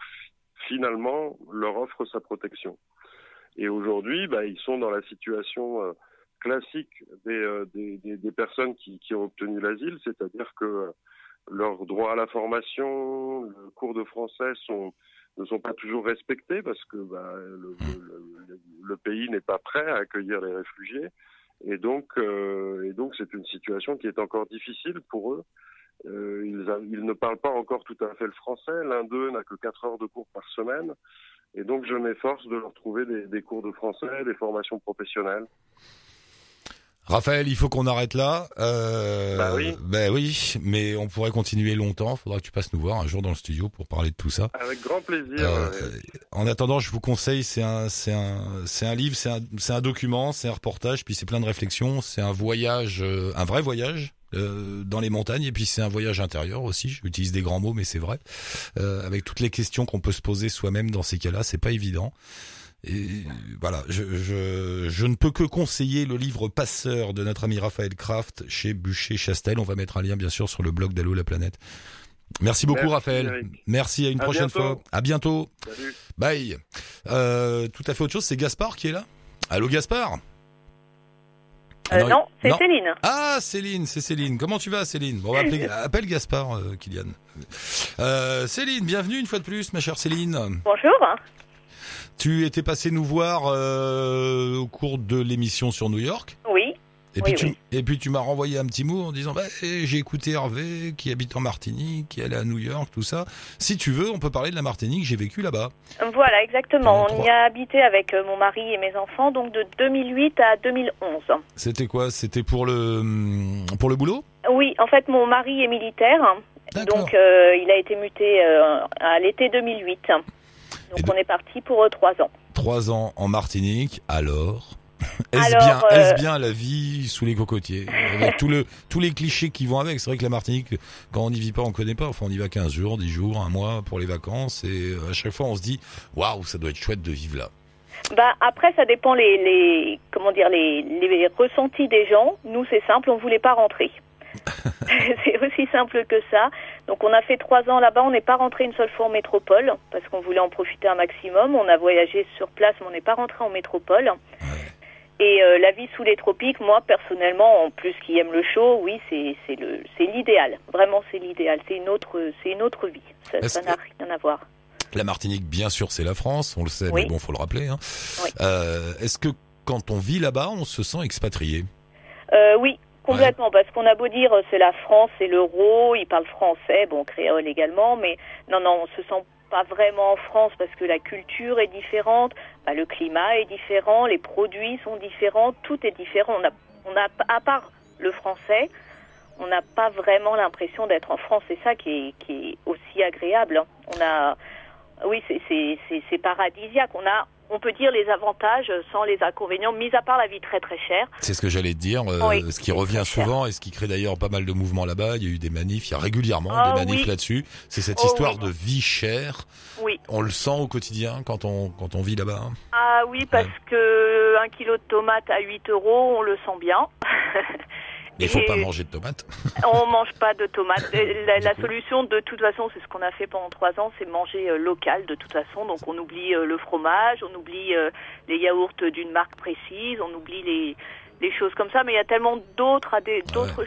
finalement leur offre sa protection. Et aujourd'hui, bah, ils sont dans la situation euh, classique des, euh, personnes qui, ont obtenu l'asile, c'est-à-dire que leurs droits à la formation, le cours de français sont, ne sont pas toujours respectés parce que bah, le, le- le- pays n'est pas prêt à accueillir les réfugiés. Et donc, euh, et donc, c'est une situation qui est encore difficile pour eux. Euh, ils, ils ne parlent pas encore tout à fait le français. L'un d'eux n'a que 4 heures de cours par semaine. Et donc, je m'efforce de leur trouver des, des cours de français, des formations professionnelles. Raphaël, il faut qu'on arrête là. Euh, Bah oui. Ben oui, mais on pourrait continuer longtemps. Faudra que tu passes nous voir un jour dans le studio pour parler de tout ça. Avec grand plaisir. Euh, euh, en attendant, je vous conseille, c'est un, c'est un, c'est un livre, c'est un, c'est un document, c'est un reportage, puis c'est plein de réflexions. C'est un voyage, euh, un vrai voyage euh, dans les montagnes, et puis c'est un voyage intérieur aussi. J'utilise des grands mots, mais c'est vrai. Euh, avec toutes les questions qu'on peut se poser soi-même dans ces cas-là, c'est pas évident. Et voilà, je, je, je ne peux que conseiller le livre Passeur de notre ami Raphaël Kraft chez Bûcher Chastel. On va mettre un lien bien sûr sur le blog d'Allo la planète. Merci beaucoup Merci, Raphaël. Eric. Merci à une À prochaine bientôt. fois. À bientôt. salut. Bye. Euh, tout à fait autre chose, c'est Gaspard qui est là. Allô Gaspard? Ah Euh, non, c'est. Céline. Ah Céline, c'est Céline. Comment tu vas Céline? Bon, on va appeler, [LAUGHS] appelle Gaspard, euh, Kylian. Euh, Céline, bienvenue une fois de plus, ma chère Céline. Bonjour. Tu étais passé nous voir euh, au cours de l'émission sur New York. Oui. Et puis tu, oui. et puis tu m'as renvoyé un petit mot en disant bah, eh, j'ai écouté Hervé qui habite en Martinique, qui est allé à New York, tout ça. Si tu veux, on peut parler de la Martinique. J'ai vécu là-bas. Voilà, exactement. On y a habité avec euh, mon mari et mes enfants, donc de 2008 à 2011. C'était quoi? C'était pour le hum, pour le boulot? Oui, en fait, mon mari est militaire, donc euh, il a été muté euh, à l'été 2008. Donc de- on est parti pour euh, trois ans. Trois ans en Martinique. Alors [LAUGHS] Est-ce bien, euh, bien la vie sous les cocotiers Avec [LAUGHS] tout le, tous les clichés qui vont avec. C'est vrai que la Martinique, quand on n'y vit pas, on connaît pas. Enfin, on y va 15 jours, 10 jours, un mois pour les vacances. Et euh, à chaque fois, on se dit, waouh, ça doit être chouette de vivre là. Bah après, ça dépend les, les comment dire les, les ressentis des gens. Nous, c'est simple, on voulait pas rentrer. [LAUGHS] c'est aussi simple que ça. Donc on a fait trois ans là-bas, on n'est pas rentré une seule fois en métropole parce qu'on voulait en profiter un maximum. On a voyagé sur place, mais on n'est pas rentré en métropole. Et euh, la vie sous les tropiques, moi personnellement, en plus qui aime le chaud, oui, c'est l'idéal. Vraiment, c'est l'idéal. C'est une autre c'est une autre vie. Ça n'a rien à voir. La Martinique, bien sûr, c'est la France, on le sait, Oui. mais bon, faut le rappeler. Hein. Oui. Euh, Est-ce que quand on vit là-bas, on se sent expatrié? Euh, oui, complètement, parce qu'on a beau dire euh, c'est la France, c'est l'euro, ils parlent français, bon, créole également, mais non, non, on se sent pas vraiment en France parce que la culture est différente, bah, le climat est différent, les produits sont différents, tout est différent. On a, on a, à part le français, on n'a pas vraiment l'impression d'être en France. C'est ça qui est, qui est aussi agréable. hein. On a, oui, c'est- c'est c'est- c'est paradisiaque. On a, on peut dire les avantages sans les inconvénients, mis à part la vie très très chère. C'est ce que j'allais te dire, euh, Oui, ce qui revient cher. souvent et ce qui crée d'ailleurs pas mal de mouvements là-bas. Il y a eu des manifs, il y a régulièrement Ah des manifs oui. là-dessus. C'est cette Oh histoire oui. de vie chère. Oui. On le sent au quotidien quand on quand on vit là-bas. hein? Ah oui, parce que un kilo de tomates à 8 euros, on le sent bien. [LAUGHS] Mais il faut Et pas manger de tomates. [LAUGHS] on mange pas de tomates. [LAUGHS] La, la solution, de toute façon, c'est ce qu'on a fait pendant trois ans, c'est manger euh, local de toute façon. Donc on oublie euh, le fromage, on oublie euh, les yaourts d'une marque précise, on oublie les choses comme ça. Mais il y a tellement d'autres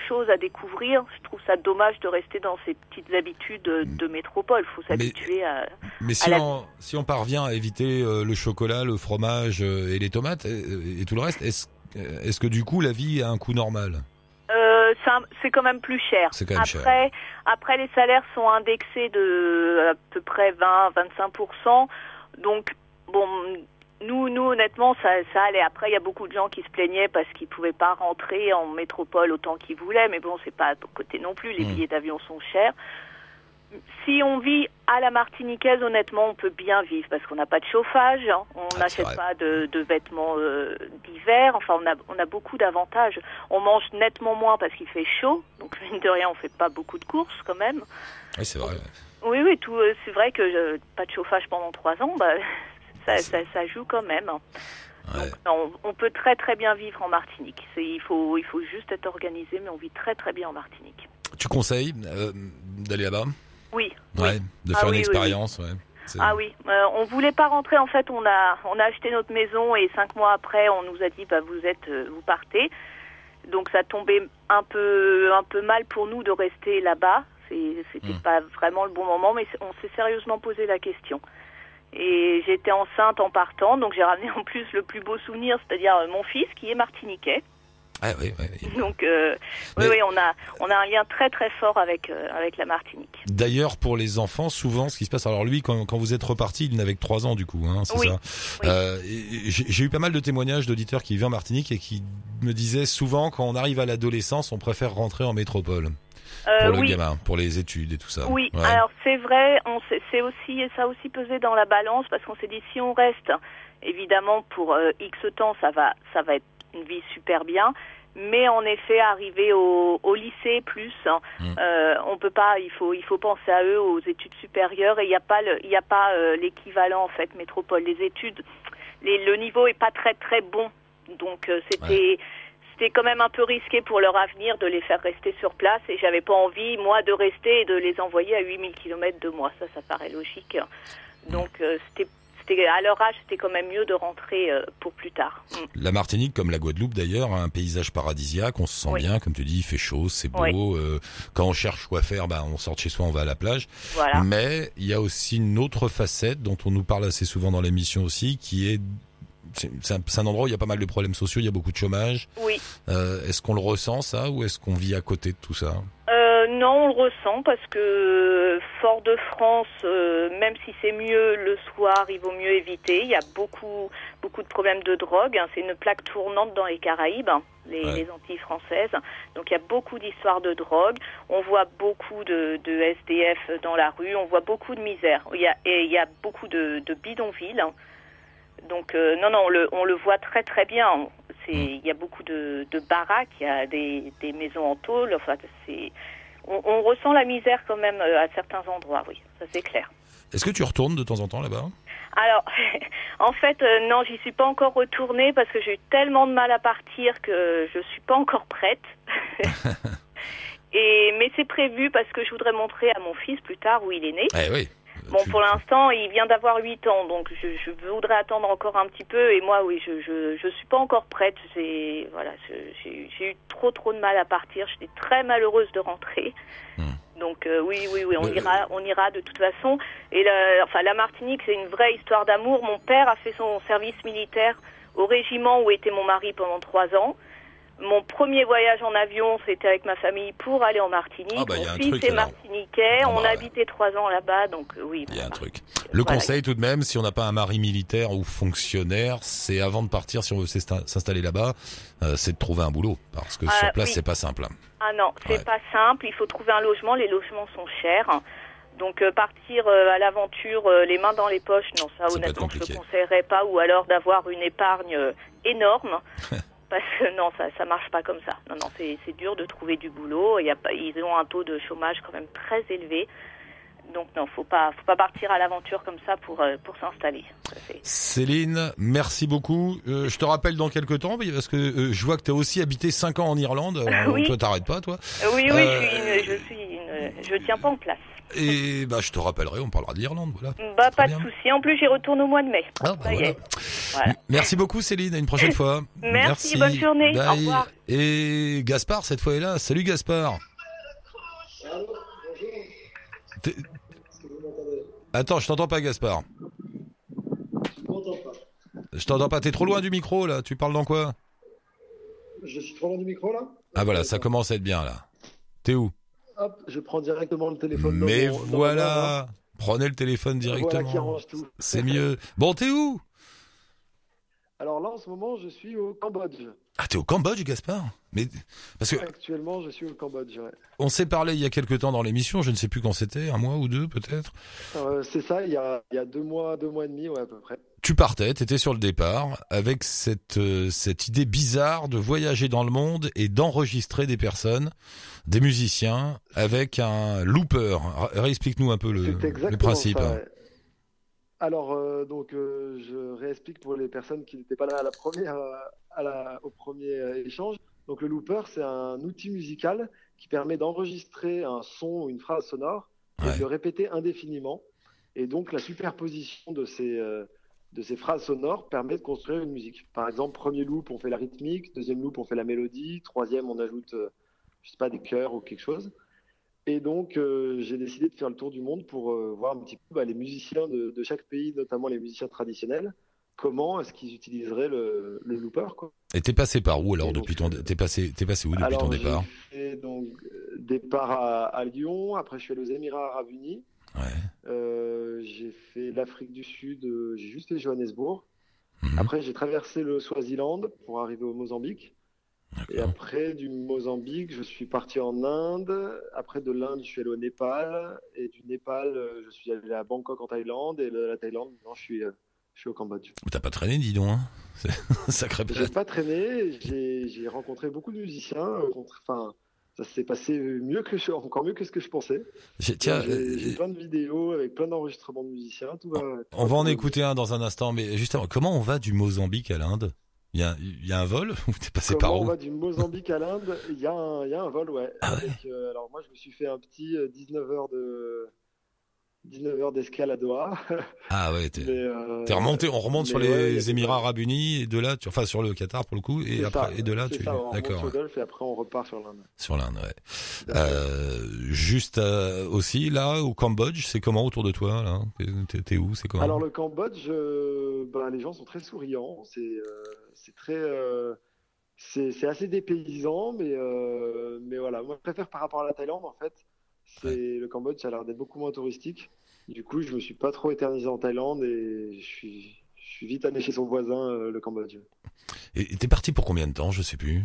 choses à découvrir. Je trouve ça dommage de rester dans ces petites habitudes de, de métropole. Il faut s'habituer à. Mais si on si on parvient à éviter le chocolat, le fromage et les tomates et, tout le reste, est-ce est-ce que du coup la vie a un coût normal? Euh, c'est quand même plus cher. Quand même après, après, les salaires sont indexés de à peu près 20-25%. Donc, bon, nous, nous honnêtement, ça, ça allait. Après, il y a beaucoup de gens qui se plaignaient parce qu'ils pouvaient pas rentrer en métropole autant qu'ils voulaient. Mais bon, c'est pas à côté non plus. Les Mm. billets d'avion sont chers. Si on vit à la martiniquaise, honnêtement, on peut bien vivre parce qu'on n'a pas de chauffage, hein. on Ah, n'achète pas de, de vêtements euh, d'hiver. Enfin, on a, on a beaucoup d'avantages. On mange nettement moins parce qu'il fait chaud, donc [LAUGHS] mine de rien, on fait pas beaucoup de courses quand même. Oui, c'est vrai. Oui, oui, tout. euh, c'est vrai que euh, pas de chauffage pendant trois ans, bah, [LAUGHS] ça, ça, ça joue quand même. hein. Ouais. Donc, non, on peut très très bien vivre en Martinique. Il faut, il faut juste être organisé, mais on vit très très bien en Martinique. Tu conseilles d'aller là-bas? Oui. oui. Ouais, de Ah faire oui, une oui, expérience, ouais. Ah oui, euh, on voulait pas rentrer. En fait, on a on a acheté notre maison et cinq mois après, on nous a dit bah vous êtes euh, vous partez. Donc ça tombait un peu un peu mal pour nous de rester là-bas. C'était Hmm. pas vraiment le bon moment, mais on s'est sérieusement posé la question. Et j'étais enceinte en partant, donc j'ai ramené en plus le plus beau souvenir, c'est-à-dire euh, mon fils qui est martiniquais. Ah oui, oui. Donc euh, Mais- oui, oui, on a on a un lien très très fort avec euh, avec la Martinique. D'ailleurs, pour les enfants, souvent, ce qui se passe, alors lui, quand, quand vous êtes reparti, il n'avait que 3 ans, du coup, hein, c'est Oui, ça oui. Euh, J'ai eu pas mal de témoignages d'auditeurs qui vivaient en Martinique et qui me disaient souvent, quand on arrive à l'adolescence, on préfère rentrer en métropole Euh, pour le gamin, pour les études et tout ça. Oui, Ouais. alors c'est vrai, on c'est aussi ça a aussi pesé dans la balance parce qu'on s'est dit si on reste, évidemment pour euh, X temps, ça va ça va être une vie super bien. Mais en effet, arriver au, au lycée plus, hein, Mm. euh, on peut pas. Il faut il faut penser à eux, aux études supérieures, et il n'y a pas il y a pas euh, l'équivalent en fait métropole. Les études, les, le niveau est pas très très bon, donc euh, c'était c'était quand même un peu risqué pour leur avenir de les faire rester sur place et j'avais pas envie moi de rester et de les envoyer à 8000 km de moi ça ça paraît logique donc euh, c'était c'était à leur âge c'était quand même mieux de rentrer euh, pour plus tard Mm. La Martinique, comme la Guadeloupe d'ailleurs, a un paysage paradisiaque. On se sent Oui. bien, comme tu dis, il fait chaud, c'est beau. Oui. euh, quand on cherche quoi faire, bah, on sort de chez soi, on va à la plage. voilà Mais il y a aussi une autre facette dont on nous parle assez souvent dans l'émission aussi, qui est c'est un, endroit où il y a pas mal de problèmes sociaux, il y a beaucoup de chômage. oui Euh, est-ce qu'on le ressent ça ou est-ce qu'on vit à côté de tout ça? Non, on le ressent parce que Fort-de-France, euh, même si c'est mieux le soir, il vaut mieux éviter. Il y a beaucoup, beaucoup de problèmes de drogue. hein. C'est une plaque tournante dans les Caraïbes, hein, les, Ouais. les Antilles françaises. Donc il y a beaucoup d'histoires de drogue. On voit beaucoup de, de SDF dans la rue. On voit beaucoup de misère. Il y a, et il y a beaucoup de, de bidonvilles. hein. Donc euh, non, non, on le, on le voit très très bien. C'est, il y a beaucoup de, de baraques, il y a des, des maisons en tôle. Enfin, c'est, on, on ressent la misère quand même euh, à certains endroits, oui, ça c'est clair. Est-ce que tu retournes de temps en temps là-bas? Alors, [LAUGHS] en fait, euh, non, j'y suis pas encore retournée parce que j'ai eu tellement de mal à partir que je suis pas encore prête. [LAUGHS] Et mais c'est prévu parce que je voudrais montrer à mon fils plus tard où il est né. Eh oui. Bon, Tu- pour l'instant, il vient d'avoir 8 ans, donc je, je voudrais attendre encore un petit peu. Et moi, oui, je je, je suis pas encore prête. J'ai voilà, j'ai eu- trop trop de mal à partir. J'étais très malheureuse de rentrer. Hmm. Donc euh, oui, oui, oui, on Le- ira, on ira de toute façon. Et la, enfin, la Martinique, c'est une vraie histoire d'amour. Mon père a fait son service militaire au régiment où était mon mari pendant trois ans. Mon premier voyage en avion, c'était avec ma famille pour aller en Martinique. Ah bah, mon fils truc, est alors. martiniquais. Ah on bah, a habité trois ans là-bas, donc euh, oui. Il y a un truc. Le Voilà. conseil tout de même, si on n'a pas un mari militaire ou fonctionnaire, c'est avant de partir, si on veut s'insta- s'installer là-bas, euh, c'est de trouver un boulot. Parce que Ah, sur place, oui. c'est pas simple. hein. Ah non, c'est Ouais. pas simple. Il faut trouver un logement. Les logements sont chers. Donc euh, partir euh, à l'aventure euh, les mains dans les poches, non, ça, honnêtement je ne conseillerais pas. Ou alors d'avoir une épargne euh, énorme. [LAUGHS] Parce que non, ça ça marche pas comme ça. Non, non, c'est dur de trouver du boulot. Il y a ils ont un taux de chômage quand même très élevé. Donc non, faut pas faut pas partir à l'aventure comme ça pour euh, pour s'installer. Céline, merci beaucoup. Euh, je te rappelle dans quelques temps, parce que euh, je vois que tu as aussi habité 5 ans en Irlande. [LAUGHS] Oui. Toi, t'arrêtes pas, toi. Oui, oui, Euh, je suis une, je suis je tiens pas en place. Et bah, je te rappellerai, on parlera de l'Irlande, voilà. Bah Très pas de souci. En plus, j'y retourne au mois de mai. Ah, bah, voilà. Voilà. Merci beaucoup, Céline. À une prochaine fois. [LAUGHS] Merci, bonne journée. Au revoir. Et Gaspard, cette fois, est là. Salut, Gaspard. Attends, je t'entends pas, Gaspard. Je t'entends pas. T'es trop loin du micro, là. Tu parles dans quoi? Je suis trop loin du micro là? Ah, voilà, ça commence à être bien, là. T'es où? Hop, je prends directement le téléphone. Mais dans voilà. Prenez le téléphone. Voilà directement. C'est mieux. Bon, t'es où? Alors là, en ce moment, je suis au Cambodge. Ah, t'es au Cambodge, Gaspard? Mais parce que Actuellement, je suis au Cambodge. ouais. on s'est parlé il y a quelque temps dans l'émission. Je ne sais plus quand c'était, un mois ou deux peut-être. Euh, c'est ça, il y, a, il y a deux mois, deux mois et demi, ouais, à peu près. Tu partais, t'étais sur le départ avec cette euh, cette idée bizarre de voyager dans le monde et d'enregistrer des personnes, des musiciens avec un looper. Réexplique-nous un peu le, principe. ça. Alors, euh, donc, euh, je réexplique pour les personnes qui n'étaient pas là à la première, à la, au premier échange. Donc, le looper, c'est un outil musical qui permet d'enregistrer un son ou une phrase sonore et Ouais. de le répéter indéfiniment. Et donc, la superposition de ces, de ces phrases sonores permet de construire une musique. Par exemple, premier loop, on fait la rythmique. Deuxième loop, on fait la mélodie. Troisième, on ajoute, euh, je sais pas, des chœurs ou quelque chose. Et donc, euh, j'ai décidé de faire le tour du monde pour euh, voir un petit peu bah, les musiciens de, de chaque pays, notamment les musiciens traditionnels, comment est-ce qu'ils utiliseraient le, le looper. Quoi. Et t'es passé par où alors Et donc, depuis ton t'es passé t'es passé où depuis Alors, ton départ? fait donc départ à, à Lyon, après je suis allé aux Émirats Arabes Unis, Ouais. Euh, j'ai fait l'Afrique du Sud, euh, j'ai juste fait Johannesburg. Mhm. Après, j'ai traversé le Swaziland pour arriver au Mozambique. Et après, du Mozambique, je suis parti en Inde. Après, de l'Inde, je suis allé au Népal. Et du Népal, euh, je suis allé à Bangkok en Thaïlande. Et de la Thaïlande, maintenant, je suis, je suis au Cambodge. T'as pas traîné, dis donc. Hein [LAUGHS] C'est- Sacré J'ai pas traîné. J'ai rencontré beaucoup de musiciens. Enfin, ça s'est passé mieux que je, encore mieux que ce que je pensais. J'ai- Tiens, J'ai j'ai euh, plein de vidéos avec plein d'enregistrements de musiciens. Tout va. tout on va va en écouter un dans un instant, mais justement, comment on va du Mozambique à l'Inde? Il y a, il y a un vol [LAUGHS] ou t'es passé Comment par on où? va du Mozambique à l'Inde? Il y, a un- il y a un vol, ouais. Ah ouais. Avec, euh, alors moi, je me suis fait un petit euh, 19 heures de 19 heures d'escale à Doha. [LAUGHS] Ah ouais, t'es euh, remonté, on remonte sur les Émirats Arabes Unis et de là, tu, enfin sur le Qatar pour le coup, et après ça, et de là tu, ça, on remonte d'accord, et après on repart sur l'Inde. sur l'Inde, ouais. Euh, juste euh, aussi là au Cambodge, c'est comment autour de toi là? T'es- où? C'est comment? Alors le Cambodge, euh, ben, les gens sont très souriants. C'est c'est très c'est assez dépaysant, mais mais voilà. Moi, je préfère par rapport à la Thaïlande en fait. C'est le Cambodge, ça a l'air d'être beaucoup moins touristique. Du coup, je me suis pas trop éternisé en Thaïlande et je suis je suis vite allé chez son voisin, euh, le Cambodge. Et t'es parti pour combien de temps Je sais plus?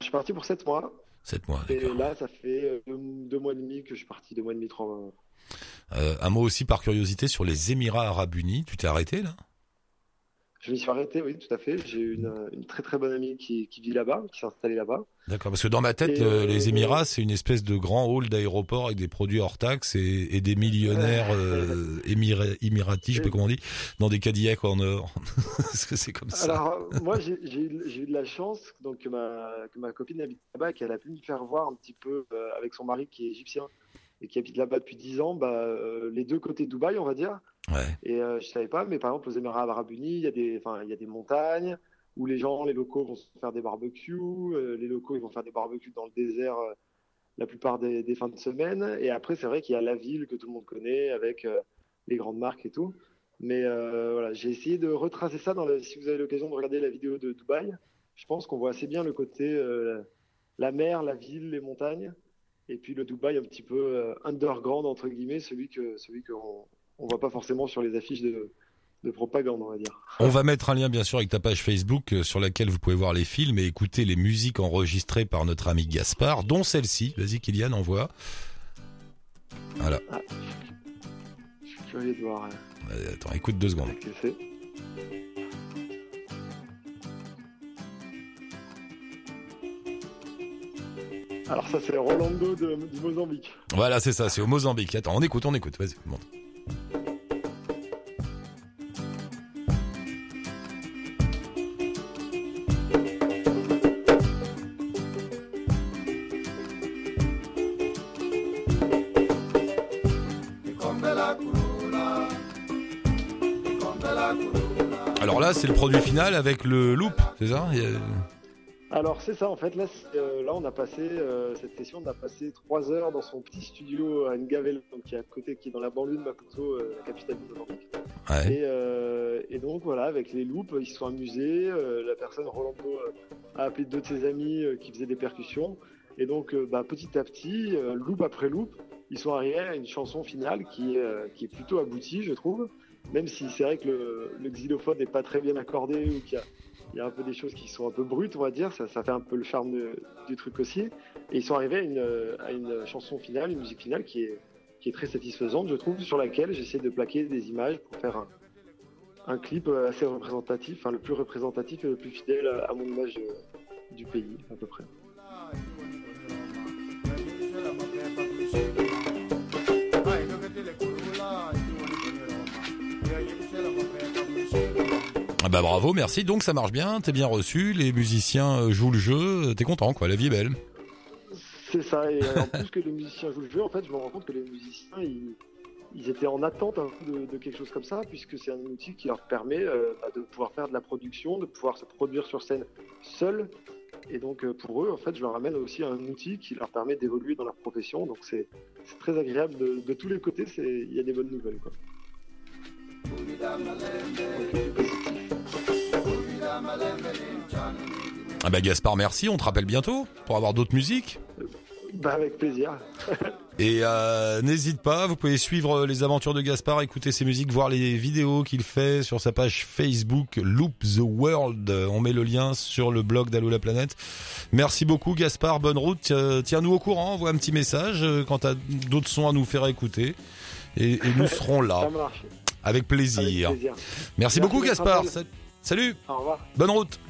Je suis parti pour sept mois Sept mois, et là, ça fait euh, deux, deux mois et demi que je suis parti, deux mois et demi, trois mois. Euh, un mot aussi par curiosité sur les Émirats Arabes Unis. Tu t'es arrêté là? Je me suis arrêté, oui, tout à fait. J'ai une, une très très bonne amie qui, qui vit là-bas, qui s'est installée là-bas. D'accord, parce que dans ma tête, Et, le- euh, les Émirats, c'est une espèce de grand hall d'aéroport avec des produits hors taxes et, et des millionnaires euh, émira- émiratis, je sais pas comment on dit, dans des Cadillacs en or. [LAUGHS] Est-ce que c'est comme ça Alors, euh, moi, j'ai j'ai eu, j'ai eu de la chance donc, que, ma, que ma copine habite là-bas et qu'elle a pu me faire voir un petit peu euh, avec son mari qui est égyptien et qui habite là-bas depuis 10 ans, bah, euh, les deux côtés de Dubaï, on va dire. Ouais. Et euh, je savais pas, mais par exemple, aux Émirats Arabes Unis, il y, a des, y a des montagnes où les gens, les locaux vont se faire des barbecues. euh, les locaux, ils vont faire des barbecues dans le désert la plupart des, des fins de semaine. Et après, c'est vrai qu'il y a la ville que tout le monde connaît avec euh, les grandes marques et tout. Mais euh, voilà, j'ai essayé de retracer ça. Dans si vous avez l'occasion de regarder la vidéo de Dubaï, je pense qu'on voit assez bien le côté euh, la mer, la ville, les montagnes. Et puis le Dubaï un petit peu euh, underground, entre guillemets, celui que celui qu'on on voit pas forcément sur les affiches de, de propagande, on va dire. On va mettre un lien bien sûr avec ta page Facebook euh, sur laquelle vous pouvez voir les films et écouter les musiques enregistrées par notre ami Gaspard, dont celle-ci. Vas-y Kylian, envoie. Voilà. Je suis curieux de voir Euh, Attends, écoute deux secondes. Alors ça c'est Rolando de, du Mozambique. Voilà, c'est ça, c'est au Mozambique. Attends, on écoute, on écoute. Vas-y, monte. Alors là, c'est le produit final avec le loop, c'est ça? Alors c'est ça en fait, là, c'est, euh, là on a passé, euh, cette session on a passé trois heures dans son petit studio à Ngavel, donc qui est à côté, qui est dans la banlieue de Maputo, euh, la capitale du Mozambique. Ouais. Et, euh, et donc voilà, avec les loops, ils se sont amusés. euh, la personne, Rolando, a appelé deux de ses amis euh, qui faisaient des percussions. Et donc bah, petit à petit, loop après loop, ils sont arrivés à une chanson finale qui est, qui est plutôt aboutie, je trouve. même si c'est vrai que le, le xylophone n'est pas très bien accordé ou qu'il y a, il y a un peu des choses qui sont un peu brutes, on va dire. Ça, ça fait un peu le charme du truc aussi. Et ils sont arrivés à une, à une chanson finale, une musique finale qui est, qui est très satisfaisante, je trouve, sur laquelle j'essaie de plaquer des images pour faire un, un clip assez représentatif, enfin le plus représentatif et le plus fidèle à, mon image de- du pays, à peu près. Bah bravo, merci. Donc ça marche bien, t'es bien reçu, les musiciens euh, jouent le jeu, t'es content quoi, la vie est belle. C'est ça, et euh, en plus que les musiciens jouent le jeu, en fait, je me rends compte que les musiciens, ils, ils étaient en attente un peu de, de quelque chose comme ça, puisque c'est un outil qui leur permet euh, bah, de pouvoir faire de la production, de pouvoir se produire sur scène seuls. Et donc euh, pour eux, en fait, je leur amène aussi un outil qui leur permet d'évoluer dans leur profession. Donc c'est très agréable de, de tous les côtés, c'est- il y a des bonnes nouvelles. Quoi. Ah bah Gaspard, merci, on te rappelle bientôt pour avoir d'autres musiques. Bah, avec plaisir. [LAUGHS] Et euh, n'hésite pas, vous pouvez suivre les aventures de Gaspard, écouter ses musiques, voir les vidéos qu'il fait sur sa page Facebook Loop the World. On met le lien sur le blog d'Allo la planète. Merci beaucoup Gaspard, bonne route. Euh, Tiens-nous au courant, envoie un petit message euh, quand t'as d'autres sons à nous faire écouter. Et, et nous [LAUGHS] serons là, Ça avec Avec plaisir. Merci, Merci beaucoup Gaspard. Salut, Au revoir. bonne route.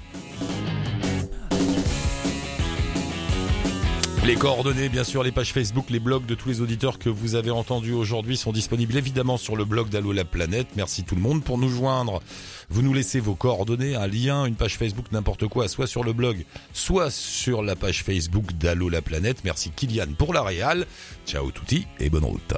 Les coordonnées, bien sûr, les pages Facebook, les blogs de tous les auditeurs que vous avez entendus aujourd'hui sont disponibles évidemment sur le blog d'Allo la planète. Merci tout le monde pour nous joindre. Vous nous laissez vos coordonnées, un lien, une page Facebook, n'importe quoi, soit sur le blog, soit sur la page Facebook d'Allo la planète. Merci Kylian pour la réal. Ciao touti et bonne route.